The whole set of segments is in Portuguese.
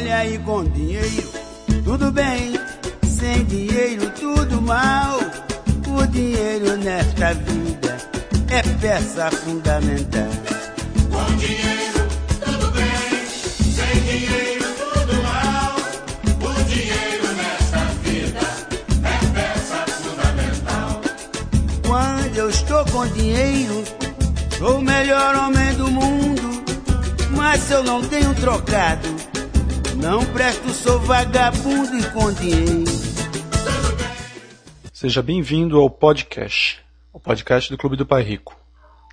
Olha aí com dinheiro, tudo bem. Sem dinheiro, tudo mal. O dinheiro nesta vida é peça fundamental. Com dinheiro, tudo bem. Sem dinheiro, tudo mal. O dinheiro nesta vida é peça fundamental. Quando eu estou com dinheiro, sou o melhor homem do mundo. Mas se eu não tenho trocado, não presto, sou vagabundo e dinheiro. Seja bem-vindo ao podcast, o podcast do Clube do Pai Rico.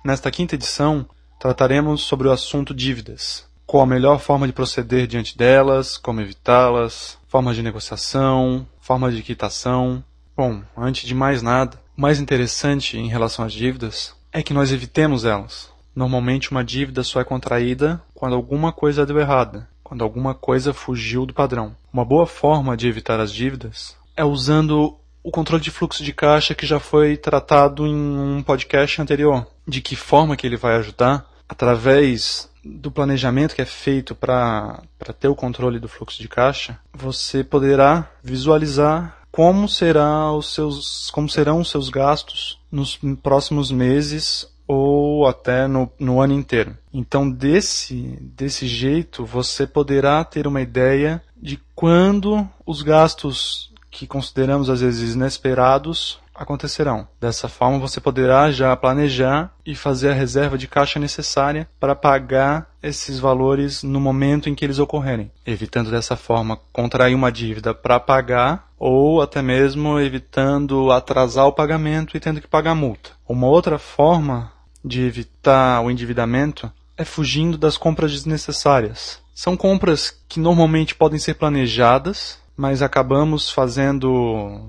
Nesta quinta edição, trataremos sobre o assunto dívidas. Qual a melhor forma de proceder diante delas, como evitá-las, formas de negociação, formas de quitação. Bom, antes de mais nada, o mais interessante em relação às dívidas é que nós evitemos elas. Normalmente uma dívida só é contraída quando alguma coisa deu errada, quando alguma coisa fugiu do padrão. Uma boa forma de evitar as dívidas é usando o controle de fluxo de caixa que já foi tratado em um podcast anterior. De que forma que ele vai ajudar? Através do planejamento que é feito para ter o controle do fluxo de caixa, você poderá visualizar como será os seus como serão os seus gastos nos próximos meses ou até no, no ano inteiro. Então, desse, desse jeito, você poderá ter uma ideia de quando os gastos que consideramos às vezes inesperados acontecerão. Dessa forma, você poderá já planejar e fazer a reserva de caixa necessária para pagar esses valores no momento em que eles ocorrerem, evitando dessa forma contrair uma dívida para pagar ou até mesmo evitando atrasar o pagamento e tendo que pagar multa. Uma outra forma de evitar o endividamento é fugindo das compras desnecessárias. São compras que normalmente podem ser planejadas mas acabamos fazendo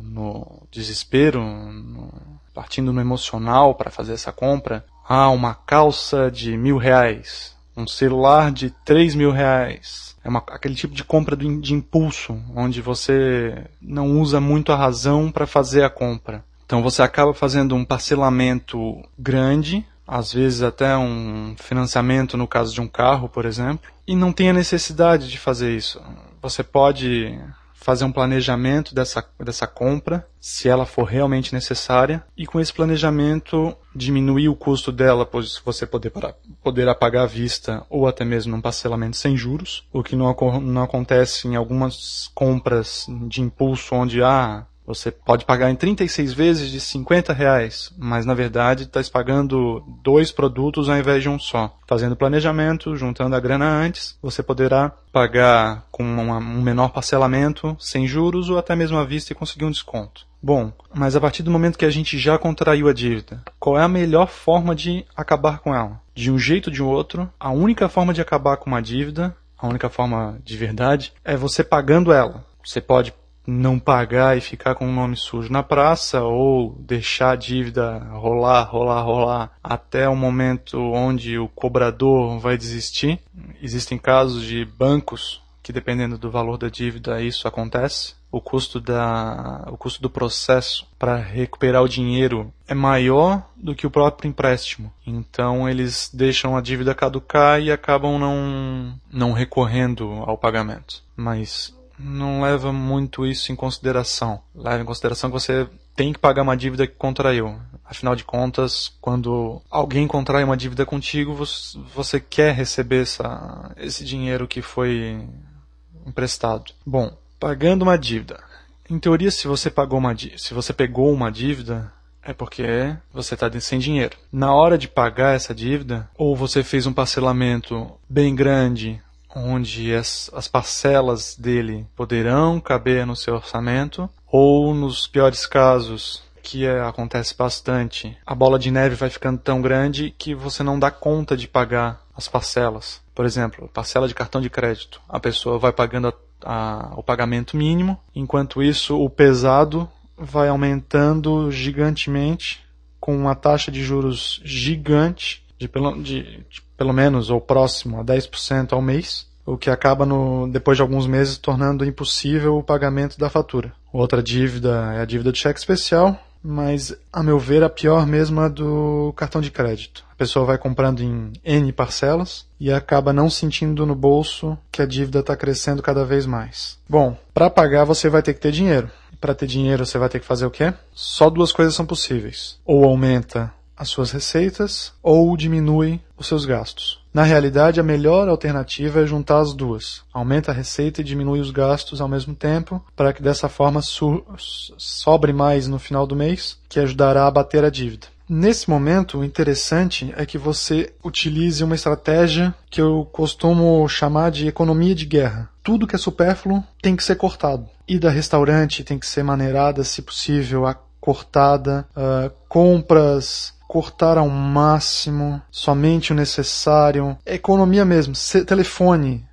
no desespero, no, partindo no emocional para fazer essa compra. Ah, uma calça de mil reais, um celular de três mil reais. É uma, aquele tipo de compra de, de impulso, onde você não usa muito a razão para fazer a compra. Então você acaba fazendo um parcelamento grande, às vezes até um financiamento no caso de um carro, por exemplo, e não tem a necessidade de fazer isso. Você pode fazer um planejamento dessa, dessa compra, se ela for realmente necessária, e com esse planejamento diminuir o custo dela, pois você poder para, poderá pagar à vista ou até mesmo um parcelamento sem juros, o que não, não acontece em algumas compras de impulso onde ah, você pode pagar em 36 vezes de 50 reais, mas na verdade está pagando dois produtos ao invés de um só. Fazendo planejamento, juntando a grana antes, você poderá pagar com uma, um menor parcelamento, sem juros ou até mesmo à vista e conseguir um desconto. Bom, mas a partir do momento que a gente já contraiu a dívida, qual é a melhor forma de acabar com ela? De um jeito ou de outro, a única forma de acabar com uma dívida, a única forma de verdade, é você pagando ela. Você pode não pagar e ficar com o nome sujo na praça ou deixar a dívida rolar, rolar, rolar até o momento onde o cobrador vai desistir. Existem casos de bancos que dependendo do valor da dívida isso acontece. O custo da o custo do processo para recuperar o dinheiro é maior do que o próprio empréstimo. Então eles deixam a dívida caducar e acabam não não recorrendo ao pagamento. Mas não leva muito isso em consideração. Leva em consideração que você tem que pagar uma dívida que contraiu. Afinal de contas, quando alguém contrai uma dívida contigo, você quer receber essa, esse dinheiro que foi emprestado. Bom, pagando uma dívida. Em teoria, se você pagou uma se você pegou uma dívida, é porque você está sem dinheiro. Na hora de pagar essa dívida, ou você fez um parcelamento bem grande, onde as, as parcelas dele poderão caber no seu orçamento, ou nos piores casos, que é, acontece bastante, a bola de neve vai ficando tão grande que você não dá conta de pagar as parcelas. Por exemplo, parcela de cartão de crédito. A pessoa vai pagando a, a, o pagamento mínimo, enquanto isso o pesado vai aumentando gigantemente com uma taxa de juros gigante de pelo, de, de pelo menos ou próximo a 10% ao mês, o que acaba no, depois de alguns meses tornando impossível o pagamento da fatura. Outra dívida é a dívida de cheque especial, mas a meu ver a pior mesmo é do cartão de crédito. A pessoa vai comprando em N parcelas e acaba não sentindo no bolso que a dívida está crescendo cada vez mais. Bom, para pagar você vai ter que ter dinheiro. Para ter dinheiro você vai ter que fazer o quê? Só duas coisas são possíveis. Ou aumenta as suas receitas ou diminui os seus gastos. Na realidade, a melhor alternativa é juntar as duas. Aumenta a receita e diminui os gastos ao mesmo tempo, para que dessa forma so sobre mais no final do mês, que ajudará a bater a dívida. Nesse momento, o interessante é que você utilize uma estratégia que eu costumo chamar de economia de guerra. Tudo que é supérfluo tem que ser cortado. Ida a restaurante tem que ser maneirada, se possível, cortada. Uh, compras cortar ao máximo, somente o necessário. Economia mesmo, telefone,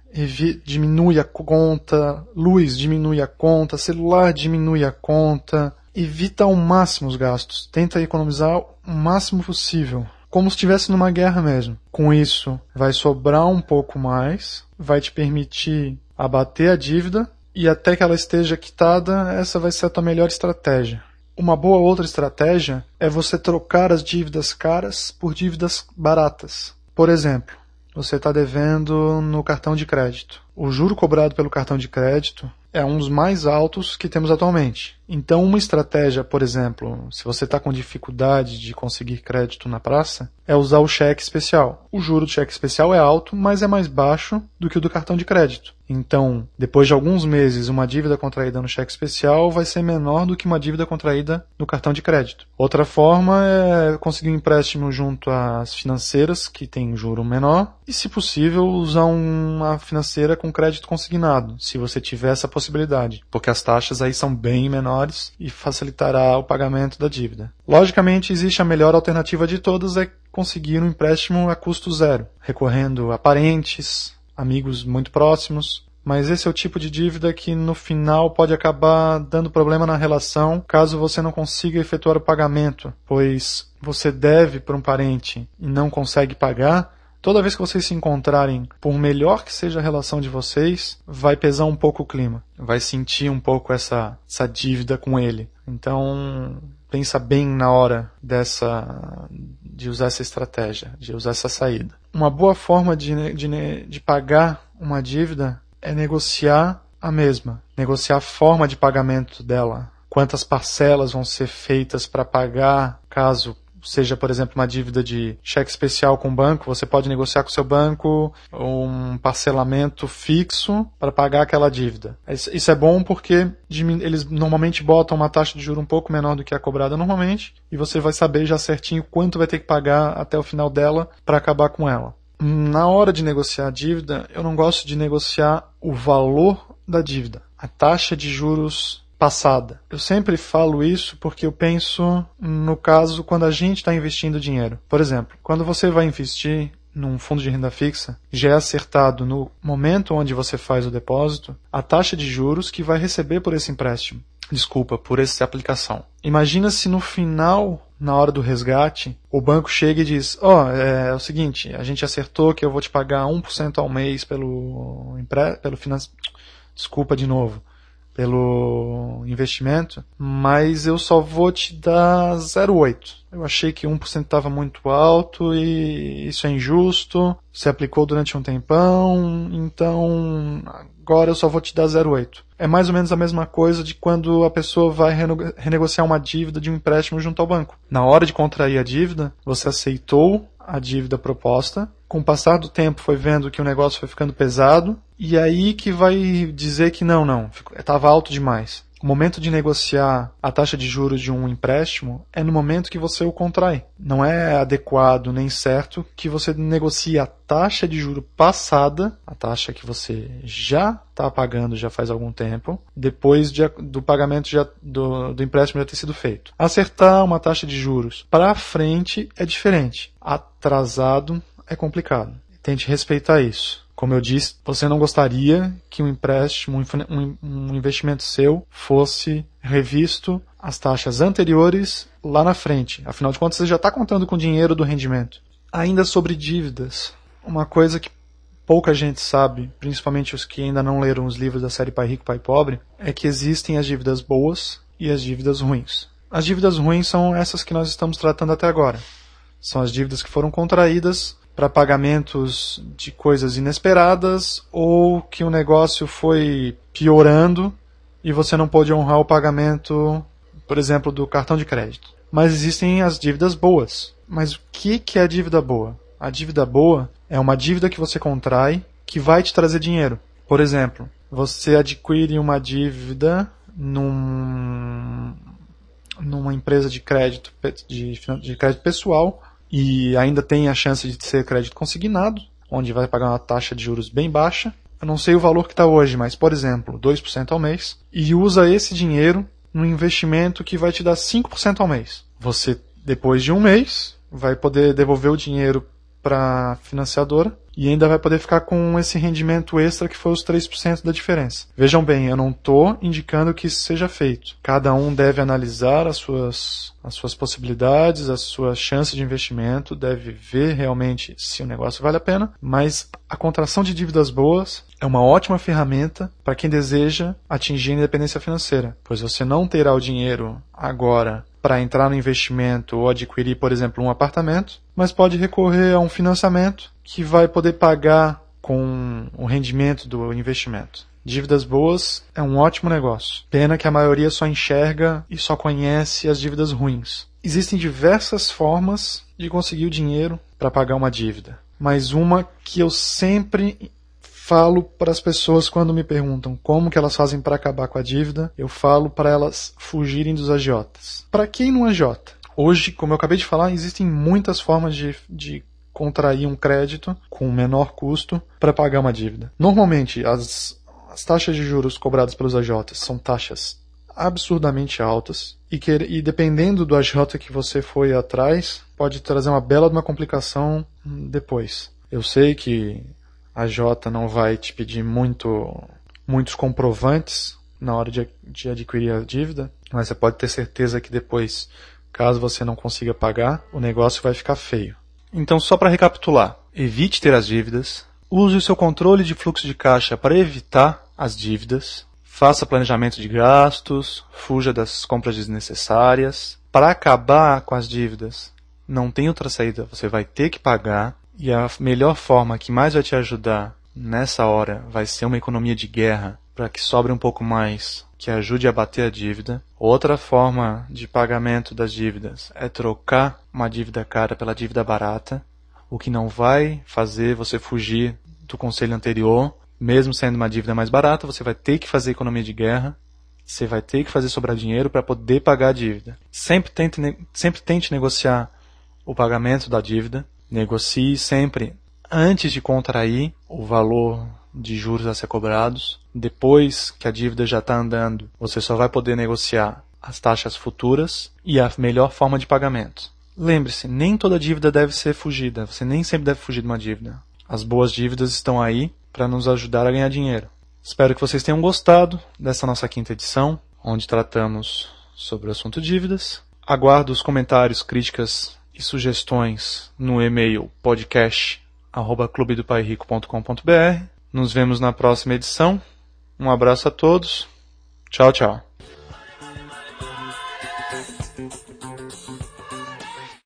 diminui a conta, luz diminui a conta, celular diminui a conta. Evita ao máximo os gastos. Tenta economizar o máximo possível. Como se estivesse numa guerra mesmo. Com isso, vai sobrar um pouco mais, vai te permitir abater a dívida e até que ela esteja quitada, essa vai ser a tua melhor estratégia. Uma boa outra estratégia é você trocar as dívidas caras por dívidas baratas. Por exemplo, você está devendo no cartão de crédito. O juro cobrado pelo cartão de crédito é um dos mais altos que temos atualmente. Então, uma estratégia, por exemplo, se você está com dificuldade de conseguir crédito na praça, é usar o cheque especial. O juro do cheque especial é alto, mas é mais baixo do que o do cartão de crédito. Então, depois de alguns meses, uma dívida contraída no cheque especial vai ser menor do que uma dívida contraída no cartão de crédito. Outra forma é conseguir um empréstimo junto às financeiras, que tem juro menor, e, se possível, usar uma financeira com crédito consignado, se você tiver essa possibilidade, porque as taxas aí são bem menores e facilitará o pagamento da dívida. Logicamente, existe a melhor alternativa de todas é conseguir um empréstimo a custo zero, recorrendo a parentes, amigos muito próximos, mas esse é o tipo de dívida que no final pode acabar dando problema na relação caso você não consiga efetuar o pagamento, pois você deve para um parente e não consegue pagar. Toda vez que vocês se encontrarem, por melhor que seja a relação de vocês, vai pesar um pouco o clima. Vai sentir um pouco essa, essa dívida com ele. Então, pensa bem na hora dessa de usar essa estratégia, de usar essa saída. Uma boa forma de, de, de pagar uma dívida é negociar a mesma, negociar a forma de pagamento dela, quantas parcelas vão ser feitas para pagar caso seja, por exemplo, uma dívida de cheque especial com o banco, você pode negociar com o seu banco um parcelamento fixo para pagar aquela dívida. Isso é bom porque eles normalmente botam uma taxa de juro um pouco menor do que a cobrada normalmente e você vai saber já certinho quanto vai ter que pagar até o final dela para acabar com ela. Na hora de negociar a dívida, eu não gosto de negociar o valor da dívida. A taxa de juros passada. Eu sempre falo isso porque eu penso no caso quando a gente está investindo dinheiro. Por exemplo, quando você vai investir num fundo de renda fixa, já é acertado no momento onde você faz o depósito a taxa de juros que vai receber por esse empréstimo. Desculpa, por essa aplicação. Imagina se no final na hora do resgate, o banco chega e diz: Ó, oh, é, é, o seguinte, a gente acertou que eu vou te pagar 1% ao mês pelo, pelo financiamento. Desculpa de novo pelo investimento, mas eu só vou te dar 0,8. Eu achei que 1% estava muito alto e isso é injusto. Você aplicou durante um tempão, então agora eu só vou te dar 0,8. É mais ou menos a mesma coisa de quando a pessoa vai renegociar uma dívida de um empréstimo junto ao banco. Na hora de contrair a dívida, você aceitou a dívida proposta. Com o passar do tempo foi vendo que o negócio foi ficando pesado e aí que vai dizer que não, não, estava alto demais. O momento de negociar a taxa de juros de um empréstimo é no momento que você o contrai. Não é adequado nem certo que você negocie a taxa de juro passada, a taxa que você já está pagando já faz algum tempo, depois de, do pagamento já, do, do empréstimo já ter sido feito. Acertar uma taxa de juros para frente é diferente. Atrasado é complicado. Tente respeitar isso. Como eu disse, você não gostaria que um empréstimo, um investimento seu fosse revisto as taxas anteriores lá na frente. Afinal de contas, você já está contando com o dinheiro do rendimento. Ainda sobre dívidas, uma coisa que pouca gente sabe, principalmente os que ainda não leram os livros da série Pai Rico, Pai Pobre, é que existem as dívidas boas e as dívidas ruins. As dívidas ruins são essas que nós estamos tratando até agora. São as dívidas que foram contraídas para pagamentos de coisas inesperadas ou que o negócio foi piorando e você não pôde honrar o pagamento, por exemplo, do cartão de crédito. Mas existem as dívidas boas. Mas o que, é dívida boa? A dívida boa é uma dívida que você contrai que vai te trazer dinheiro. Por exemplo, você adquire uma dívida num, numa empresa de crédito, de, de crédito pessoal e ainda tem a chance de ser crédito consignado, onde vai pagar uma taxa de juros bem baixa. Eu não sei o valor que está hoje, mas, por exemplo, 2% ao mês, e usa esse dinheiro no investimento que vai te dar 5% ao mês. Você, depois de um mês, vai poder devolver o dinheiro para financiadora e ainda vai poder ficar com esse rendimento extra que foi os 3% da diferença. Vejam bem, eu não estou indicando que isso seja feito. Cada um deve analisar as suas, as suas possibilidades, as suas chances de investimento, deve ver realmente se o negócio vale a pena, mas a contração de dívidas boas é uma ótima ferramenta para quem deseja atingir a independência financeira, pois você não terá o dinheiro agora para entrar no investimento ou adquirir, por exemplo, um apartamento, mas pode recorrer a um financiamento que vai poder pagar com o rendimento do investimento. Dívidas boas é um ótimo negócio. Pena que a maioria só enxerga e só conhece as dívidas ruins. Existem diversas formas de conseguir o dinheiro para pagar uma dívida, mas uma que eu sempre falo para as pessoas quando me perguntam como que elas fazem para acabar com a dívida, eu falo para elas fugirem dos agiotas. Para quem não agiota? Hoje, como eu acabei de falar, existem muitas formas de, de contrair um crédito com menor custo para pagar uma dívida. Normalmente, as, as taxas de juros cobradas pelos agiotas são taxas absurdamente altas e, que, e dependendo do agiota que você foi atrás, pode trazer uma bela uma complicação depois. Eu sei que a J não vai te pedir muito, muitos comprovantes na hora de, de adquirir a dívida, mas você pode ter certeza que depois, caso você não consiga pagar, o negócio vai ficar feio. Então, só para recapitular, evite ter as dívidas, use o seu controle de fluxo de caixa para evitar as dívidas, faça planejamento de gastos, fuja das compras desnecessárias. Para acabar com as dívidas, não tem outra saída, você vai ter que pagar, e a melhor forma que mais vai te ajudar nessa hora vai ser uma economia de guerra para que sobre um pouco mais, que ajude a bater a dívida. Outra forma de pagamento das dívidas é trocar uma dívida cara pela dívida barata, o que não vai fazer você fugir do conselho anterior. Mesmo sendo uma dívida mais barata, você vai ter que fazer economia de guerra, você vai ter que fazer sobrar dinheiro para poder pagar a dívida. Sempre tente, sempre tente negociar o pagamento da dívida. Negocie sempre antes de contrair o valor de juros a ser cobrados. Depois que a dívida já está andando, você só vai poder negociar as taxas futuras e a melhor forma de pagamento. Lembre-se, nem toda dívida deve ser fugida. Você nem sempre deve fugir de uma dívida. As boas dívidas estão aí para nos ajudar a ganhar dinheiro. Espero que vocês tenham gostado dessa nossa quinta edição, onde tratamos sobre o assunto dívidas. Aguardo os comentários, críticas e sugestões no e-mail podcast@clubedopairico.com.br. Nos vemos na próxima edição. Um abraço a todos. Tchau, tchau.